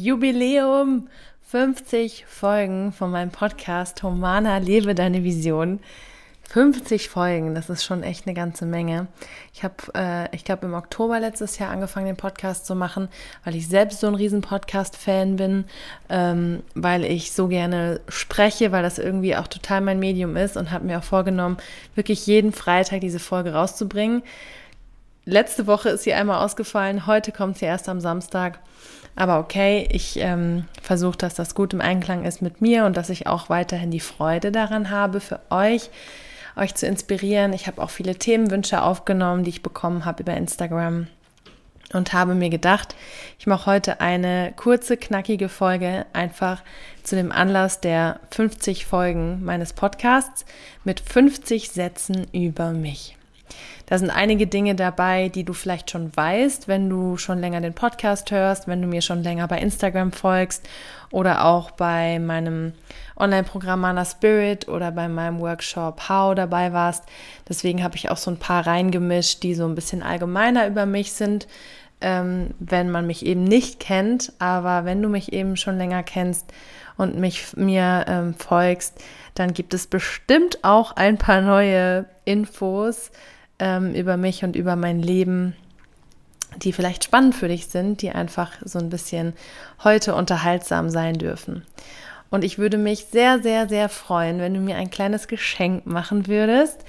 Jubiläum! 50 Folgen von meinem Podcast Humana, lebe deine Vision. 50 Folgen, das ist schon echt eine ganze Menge. Ich habe, äh, ich glaube, im Oktober letztes Jahr angefangen, den Podcast zu machen, weil ich selbst so ein riesen Podcast-Fan bin, ähm, weil ich so gerne spreche, weil das irgendwie auch total mein Medium ist und habe mir auch vorgenommen, wirklich jeden Freitag diese Folge rauszubringen. Letzte Woche ist sie einmal ausgefallen, heute kommt sie erst am Samstag. Aber okay, ich ähm, versuche, dass das gut im Einklang ist mit mir und dass ich auch weiterhin die Freude daran habe, für euch, euch zu inspirieren. Ich habe auch viele Themenwünsche aufgenommen, die ich bekommen habe über Instagram und habe mir gedacht, ich mache heute eine kurze, knackige Folge einfach zu dem Anlass der 50 Folgen meines Podcasts mit 50 Sätzen über mich. Da sind einige Dinge dabei, die du vielleicht schon weißt, wenn du schon länger den Podcast hörst, wenn du mir schon länger bei Instagram folgst oder auch bei meinem Online-Programm Mana Spirit oder bei meinem Workshop How dabei warst. Deswegen habe ich auch so ein paar reingemischt, die so ein bisschen allgemeiner über mich sind, ähm, wenn man mich eben nicht kennt. Aber wenn du mich eben schon länger kennst und mich mir ähm, folgst, dann gibt es bestimmt auch ein paar neue Infos ähm, über mich und über mein Leben, die vielleicht spannend für dich sind, die einfach so ein bisschen heute unterhaltsam sein dürfen. Und ich würde mich sehr, sehr, sehr freuen, wenn du mir ein kleines Geschenk machen würdest.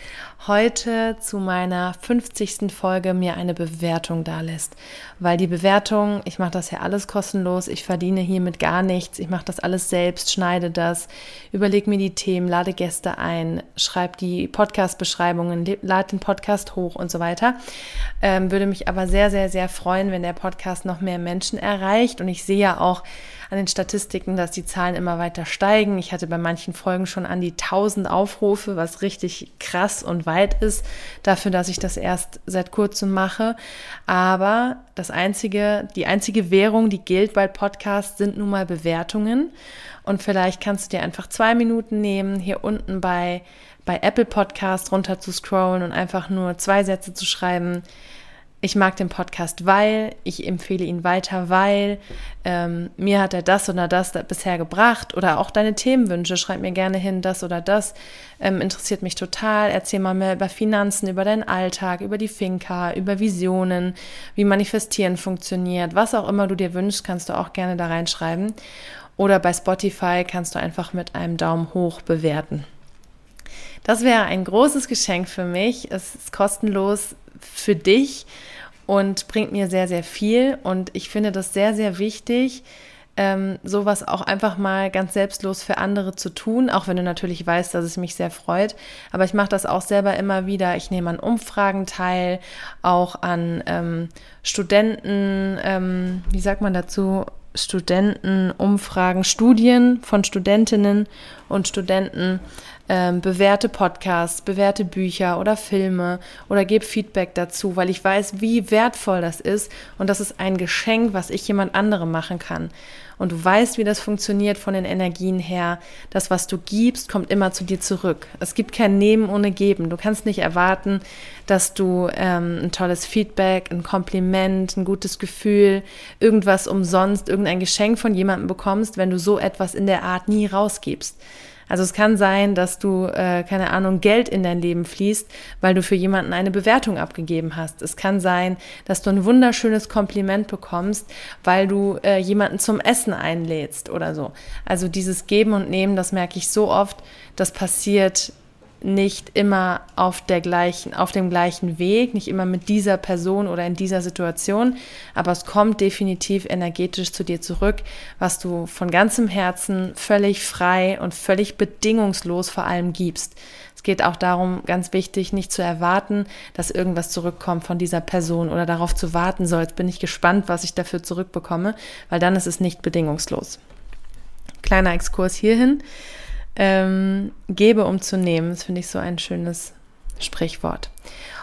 Heute zu meiner 50. Folge mir eine Bewertung da lässt. Weil die Bewertung, ich mache das ja alles kostenlos, ich verdiene hiermit gar nichts, ich mache das alles selbst, schneide das, überlege mir die Themen, lade Gäste ein, schreibe die Podcast-Beschreibungen, lade den Podcast hoch und so weiter. Ähm, würde mich aber sehr, sehr, sehr freuen, wenn der Podcast noch mehr Menschen erreicht. Und ich sehe ja auch, an den Statistiken, dass die Zahlen immer weiter steigen. Ich hatte bei manchen Folgen schon an die 1000 Aufrufe, was richtig krass und weit ist, dafür, dass ich das erst seit kurzem mache. Aber das einzige, die einzige Währung, die gilt bei Podcasts, sind nun mal Bewertungen. Und vielleicht kannst du dir einfach zwei Minuten nehmen, hier unten bei, bei Apple Podcast runter zu scrollen und einfach nur zwei Sätze zu schreiben ich mag den Podcast, weil ich empfehle ihn weiter, weil ähm, mir hat er das oder das bisher gebracht oder auch deine Themenwünsche, schreib mir gerne hin, das oder das ähm, interessiert mich total. Erzähl mal mehr über Finanzen, über deinen Alltag, über die Finca, über Visionen, wie Manifestieren funktioniert, was auch immer du dir wünschst, kannst du auch gerne da reinschreiben. Oder bei Spotify kannst du einfach mit einem Daumen hoch bewerten. Das wäre ein großes Geschenk für mich. Es ist kostenlos für dich und bringt mir sehr, sehr viel. Und ich finde das sehr, sehr wichtig, ähm, sowas auch einfach mal ganz selbstlos für andere zu tun, auch wenn du natürlich weißt, dass es mich sehr freut. Aber ich mache das auch selber immer wieder. Ich nehme an Umfragen teil, auch an ähm, Studenten, ähm, wie sagt man dazu? Studentenumfragen, Studien von Studentinnen und Studenten ähm, bewerte Podcasts, bewerte Bücher oder Filme oder gebe Feedback dazu, weil ich weiß, wie wertvoll das ist und das ist ein Geschenk, was ich jemand anderem machen kann. Und du weißt, wie das funktioniert von den Energien her. Das, was du gibst, kommt immer zu dir zurück. Es gibt kein Nehmen ohne Geben. Du kannst nicht erwarten, dass du ähm, ein tolles Feedback, ein Kompliment, ein gutes Gefühl, irgendwas umsonst, irgendein Geschenk von jemandem bekommst, wenn du so etwas in der Art nie rausgibst. Also es kann sein, dass du, äh, keine Ahnung, Geld in dein Leben fließt, weil du für jemanden eine Bewertung abgegeben hast. Es kann sein, dass du ein wunderschönes Kompliment bekommst, weil du äh, jemanden zum Essen einlädst oder so. Also dieses Geben und Nehmen, das merke ich so oft, das passiert nicht immer auf der gleichen, auf dem gleichen Weg, nicht immer mit dieser Person oder in dieser Situation, aber es kommt definitiv energetisch zu dir zurück, was du von ganzem Herzen völlig frei und völlig bedingungslos vor allem gibst. Es geht auch darum, ganz wichtig, nicht zu erwarten, dass irgendwas zurückkommt von dieser Person oder darauf zu warten, so jetzt bin ich gespannt, was ich dafür zurückbekomme, weil dann ist es nicht bedingungslos. Kleiner Exkurs hierhin. Ähm, gebe, um zu nehmen. Das finde ich so ein schönes Sprichwort.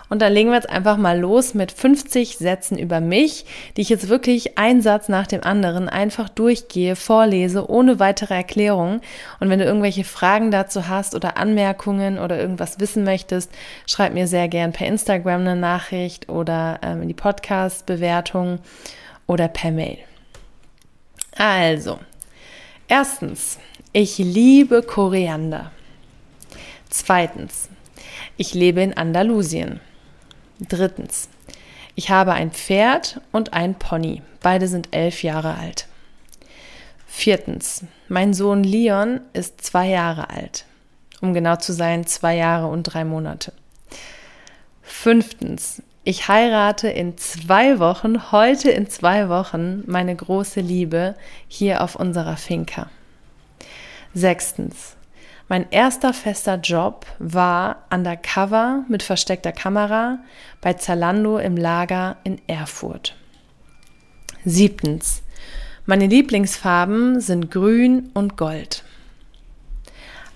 Und dann legen wir jetzt einfach mal los mit 50 Sätzen über mich, die ich jetzt wirklich ein Satz nach dem anderen einfach durchgehe, vorlese, ohne weitere Erklärung. Und wenn du irgendwelche Fragen dazu hast oder Anmerkungen oder irgendwas wissen möchtest, schreib mir sehr gern per Instagram eine Nachricht oder ähm, in die Podcast-Bewertung oder per Mail. Also, erstens, ich liebe Koriander. Zweitens, ich lebe in Andalusien. Drittens, ich habe ein Pferd und ein Pony. Beide sind elf Jahre alt. Viertens, mein Sohn Leon ist zwei Jahre alt. Um genau zu sein, zwei Jahre und drei Monate. Fünftens, ich heirate in zwei Wochen, heute in zwei Wochen, meine große Liebe hier auf unserer Finca. Sechstens. Mein erster fester Job war undercover mit versteckter Kamera bei Zalando im Lager in Erfurt. Siebtens. Meine Lieblingsfarben sind grün und gold.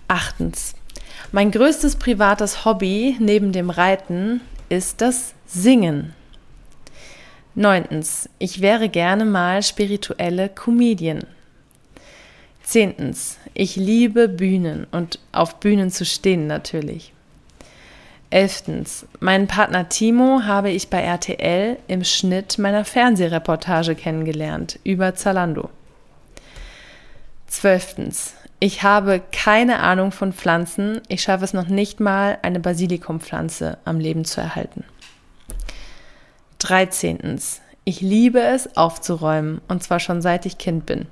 Achtens. Mein größtes privates Hobby neben dem Reiten ist das Singen. Neuntens. Ich wäre gerne mal spirituelle Comedian. Zehntens, ich liebe Bühnen und auf Bühnen zu stehen natürlich. Elftens, meinen Partner Timo habe ich bei RTL im Schnitt meiner Fernsehreportage kennengelernt über Zalando. Zwölftens, ich habe keine Ahnung von Pflanzen. Ich schaffe es noch nicht mal, eine Basilikumpflanze am Leben zu erhalten. Dreizehntens, ich liebe es aufzuräumen und zwar schon seit ich Kind bin.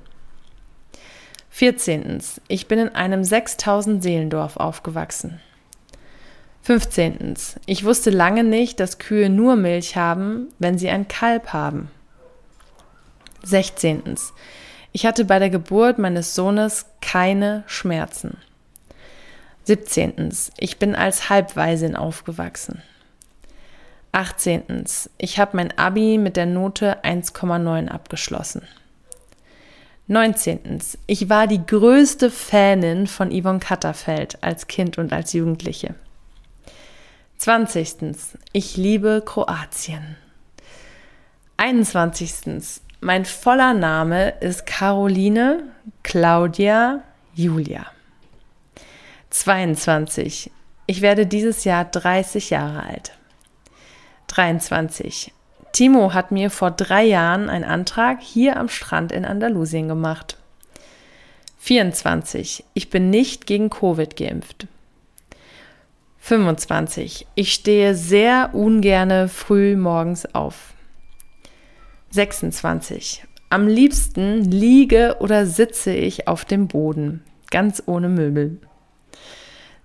14. Ich bin in einem 6000 Seelendorf aufgewachsen. 15. Ich wusste lange nicht, dass Kühe nur Milch haben, wenn sie ein Kalb haben. 16. Ich hatte bei der Geburt meines Sohnes keine Schmerzen. 17. Ich bin als Halbwaisin aufgewachsen. 18. Ich habe mein Abi mit der Note 1,9 abgeschlossen. 19. Ich war die größte Fanin von Yvonne Katterfeld als Kind und als Jugendliche. 20. Ich liebe Kroatien. 21. Mein voller Name ist Caroline Claudia Julia. 22. Ich werde dieses Jahr 30 Jahre alt. 23. Timo hat mir vor drei Jahren einen Antrag hier am Strand in Andalusien gemacht. 24. Ich bin nicht gegen Covid geimpft. 25. Ich stehe sehr ungerne früh morgens auf. 26. Am liebsten liege oder sitze ich auf dem Boden, ganz ohne Möbel.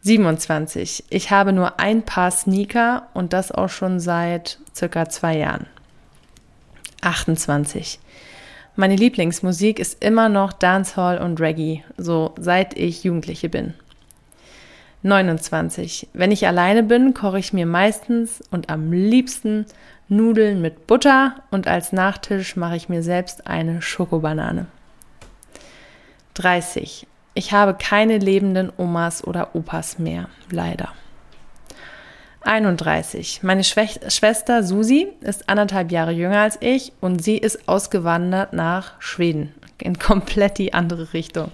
27. Ich habe nur ein Paar Sneaker und das auch schon seit circa zwei Jahren. 28. Meine Lieblingsmusik ist immer noch Dancehall und Reggae, so seit ich Jugendliche bin. 29. Wenn ich alleine bin, koche ich mir meistens und am liebsten Nudeln mit Butter und als Nachtisch mache ich mir selbst eine Schokobanane. 30. Ich habe keine lebenden Omas oder Opas mehr, leider. 31. Meine Schwester Susi ist anderthalb Jahre jünger als ich und sie ist ausgewandert nach Schweden. In komplett die andere Richtung.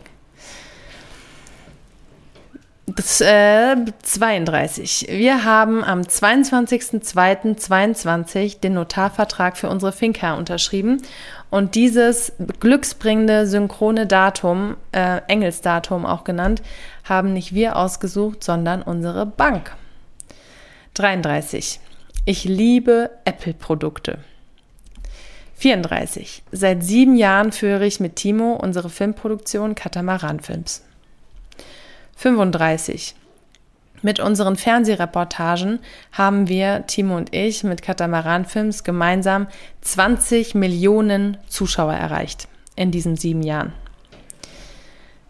Das, äh, 32. Wir haben am 22.02.22 den Notarvertrag für unsere Finca unterschrieben und dieses glücksbringende synchrone Datum, äh, Engelsdatum auch genannt, haben nicht wir ausgesucht, sondern unsere Bank. 33. Ich liebe Apple-Produkte. 34. Seit sieben Jahren führe ich mit Timo unsere Filmproduktion Katamaran Films. 35. Mit unseren Fernsehreportagen haben wir, Timo und ich, mit Katamaran Films gemeinsam 20 Millionen Zuschauer erreicht in diesen sieben Jahren.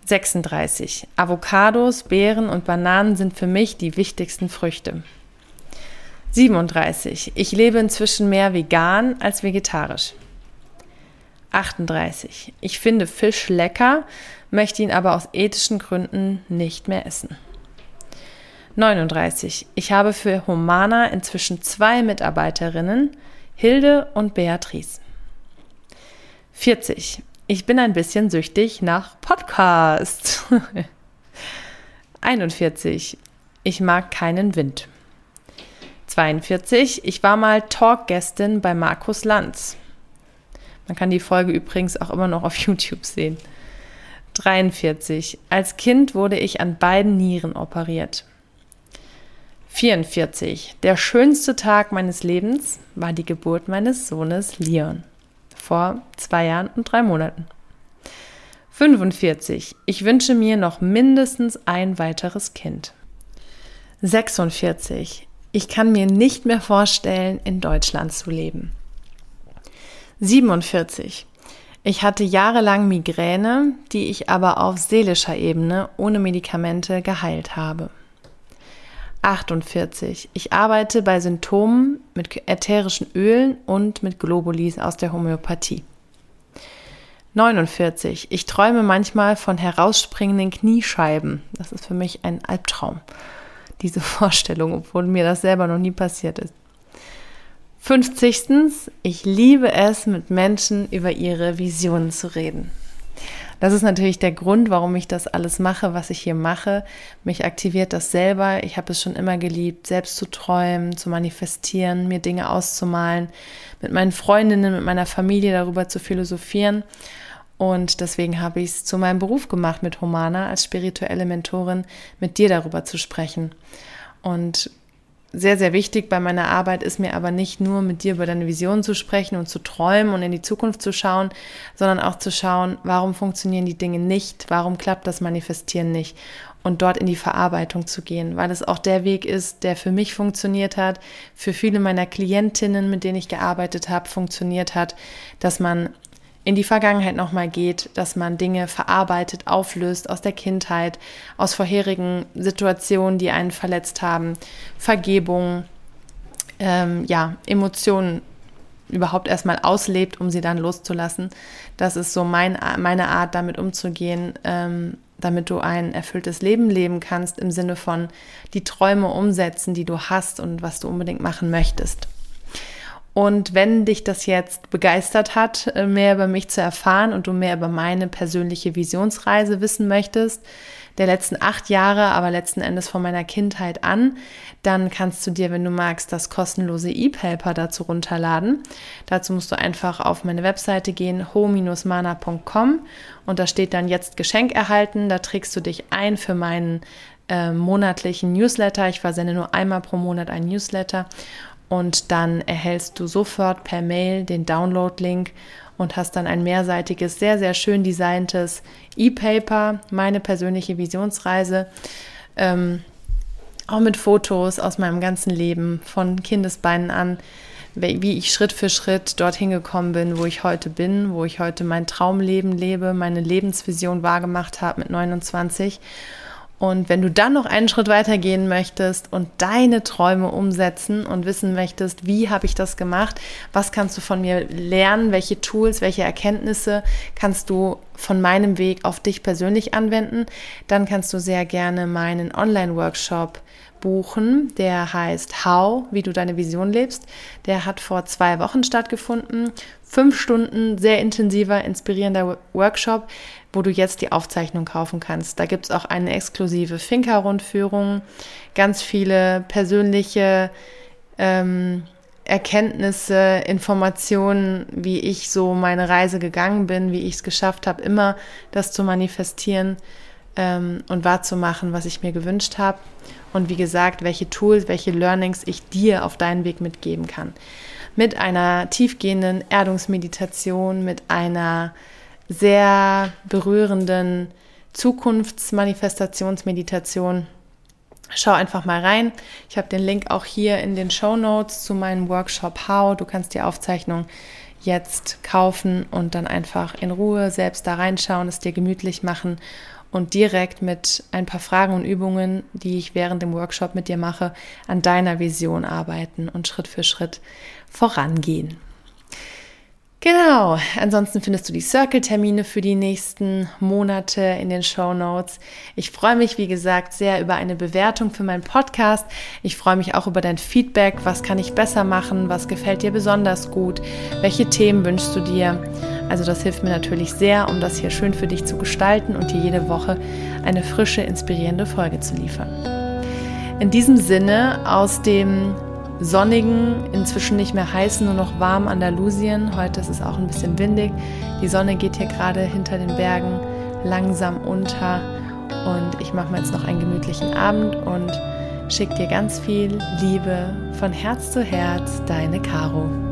36. Avocados, Beeren und Bananen sind für mich die wichtigsten Früchte. 37. Ich lebe inzwischen mehr vegan als vegetarisch. 38. Ich finde Fisch lecker, möchte ihn aber aus ethischen Gründen nicht mehr essen. 39. Ich habe für Humana inzwischen zwei Mitarbeiterinnen, Hilde und Beatrice. 40. Ich bin ein bisschen süchtig nach Podcasts. 41. Ich mag keinen Wind. 42. Ich war mal Talkgästin bei Markus Lanz. Man kann die Folge übrigens auch immer noch auf YouTube sehen. 43. Als Kind wurde ich an beiden Nieren operiert. 44. Der schönste Tag meines Lebens war die Geburt meines Sohnes Leon. Vor zwei Jahren und drei Monaten. 45. Ich wünsche mir noch mindestens ein weiteres Kind. 46. Ich kann mir nicht mehr vorstellen, in Deutschland zu leben. 47. Ich hatte jahrelang Migräne, die ich aber auf seelischer Ebene ohne Medikamente geheilt habe. 48. Ich arbeite bei Symptomen mit ätherischen Ölen und mit Globulis aus der Homöopathie. 49. Ich träume manchmal von herausspringenden Kniescheiben. Das ist für mich ein Albtraum diese Vorstellung, obwohl mir das selber noch nie passiert ist. 50. Ich liebe es, mit Menschen über ihre Visionen zu reden. Das ist natürlich der Grund, warum ich das alles mache, was ich hier mache. Mich aktiviert das selber. Ich habe es schon immer geliebt, selbst zu träumen, zu manifestieren, mir Dinge auszumalen, mit meinen Freundinnen, mit meiner Familie darüber zu philosophieren. Und deswegen habe ich es zu meinem Beruf gemacht, mit Humana als spirituelle Mentorin mit dir darüber zu sprechen. Und sehr, sehr wichtig bei meiner Arbeit ist mir aber nicht nur mit dir über deine Vision zu sprechen und zu träumen und in die Zukunft zu schauen, sondern auch zu schauen, warum funktionieren die Dinge nicht, warum klappt das Manifestieren nicht und dort in die Verarbeitung zu gehen, weil es auch der Weg ist, der für mich funktioniert hat, für viele meiner Klientinnen, mit denen ich gearbeitet habe, funktioniert hat, dass man in die Vergangenheit nochmal geht, dass man Dinge verarbeitet, auflöst aus der Kindheit, aus vorherigen Situationen, die einen verletzt haben, Vergebung, ähm, ja, Emotionen überhaupt erstmal auslebt, um sie dann loszulassen. Das ist so mein, meine Art, damit umzugehen, ähm, damit du ein erfülltes Leben leben kannst, im Sinne von die Träume umsetzen, die du hast und was du unbedingt machen möchtest. Und wenn dich das jetzt begeistert hat, äh, mehr über mich zu erfahren und du mehr über meine persönliche Visionsreise wissen möchtest, der letzten acht Jahre, aber letzten Endes von meiner Kindheit an, dann kannst du dir, wenn du magst, das kostenlose E-Paper dazu runterladen. Dazu musst du einfach auf meine Webseite gehen, ho-mana.com und da steht dann jetzt Geschenk erhalten. Da trägst du dich ein für meinen äh, monatlichen Newsletter. Ich versende nur einmal pro Monat einen Newsletter und dann erhältst du sofort per Mail den Download-Link und hast dann ein mehrseitiges, sehr, sehr schön designtes E-Paper, meine persönliche Visionsreise. Ähm, auch mit Fotos aus meinem ganzen Leben, von Kindesbeinen an, wie ich Schritt für Schritt dorthin gekommen bin, wo ich heute bin, wo ich heute mein Traumleben lebe, meine Lebensvision wahrgemacht habe mit 29 und wenn du dann noch einen Schritt weiter gehen möchtest und deine Träume umsetzen und wissen möchtest, wie habe ich das gemacht, was kannst du von mir lernen, welche Tools, welche Erkenntnisse kannst du von meinem Weg auf dich persönlich anwenden, dann kannst du sehr gerne meinen Online-Workshop buchen. Der heißt How, wie du deine Vision lebst. Der hat vor zwei Wochen stattgefunden. Fünf Stunden sehr intensiver, inspirierender Workshop, wo du jetzt die Aufzeichnung kaufen kannst. Da gibt es auch eine exklusive Finca-Rundführung, ganz viele persönliche ähm, Erkenntnisse, Informationen, wie ich so meine Reise gegangen bin, wie ich es geschafft habe, immer das zu manifestieren ähm, und wahrzumachen, was ich mir gewünscht habe. Und wie gesagt, welche Tools, welche Learnings ich dir auf deinen Weg mitgeben kann. Mit einer tiefgehenden Erdungsmeditation, mit einer sehr berührenden Zukunftsmanifestationsmeditation, Schau einfach mal rein. Ich habe den Link auch hier in den Show Notes zu meinem Workshop How. Du kannst die Aufzeichnung jetzt kaufen und dann einfach in Ruhe selbst da reinschauen, es dir gemütlich machen und direkt mit ein paar Fragen und Übungen, die ich während dem Workshop mit dir mache, an deiner Vision arbeiten und Schritt für Schritt vorangehen. Genau, ansonsten findest du die Circle-Termine für die nächsten Monate in den Show Notes. Ich freue mich, wie gesagt, sehr über eine Bewertung für meinen Podcast. Ich freue mich auch über dein Feedback. Was kann ich besser machen? Was gefällt dir besonders gut? Welche Themen wünschst du dir? Also das hilft mir natürlich sehr, um das hier schön für dich zu gestalten und dir jede Woche eine frische, inspirierende Folge zu liefern. In diesem Sinne aus dem sonnigen, inzwischen nicht mehr heißen, nur noch warm Andalusien. Heute ist es auch ein bisschen windig. Die Sonne geht hier gerade hinter den Bergen langsam unter. Und ich mache mir jetzt noch einen gemütlichen Abend und schicke dir ganz viel Liebe von Herz zu Herz, deine Caro.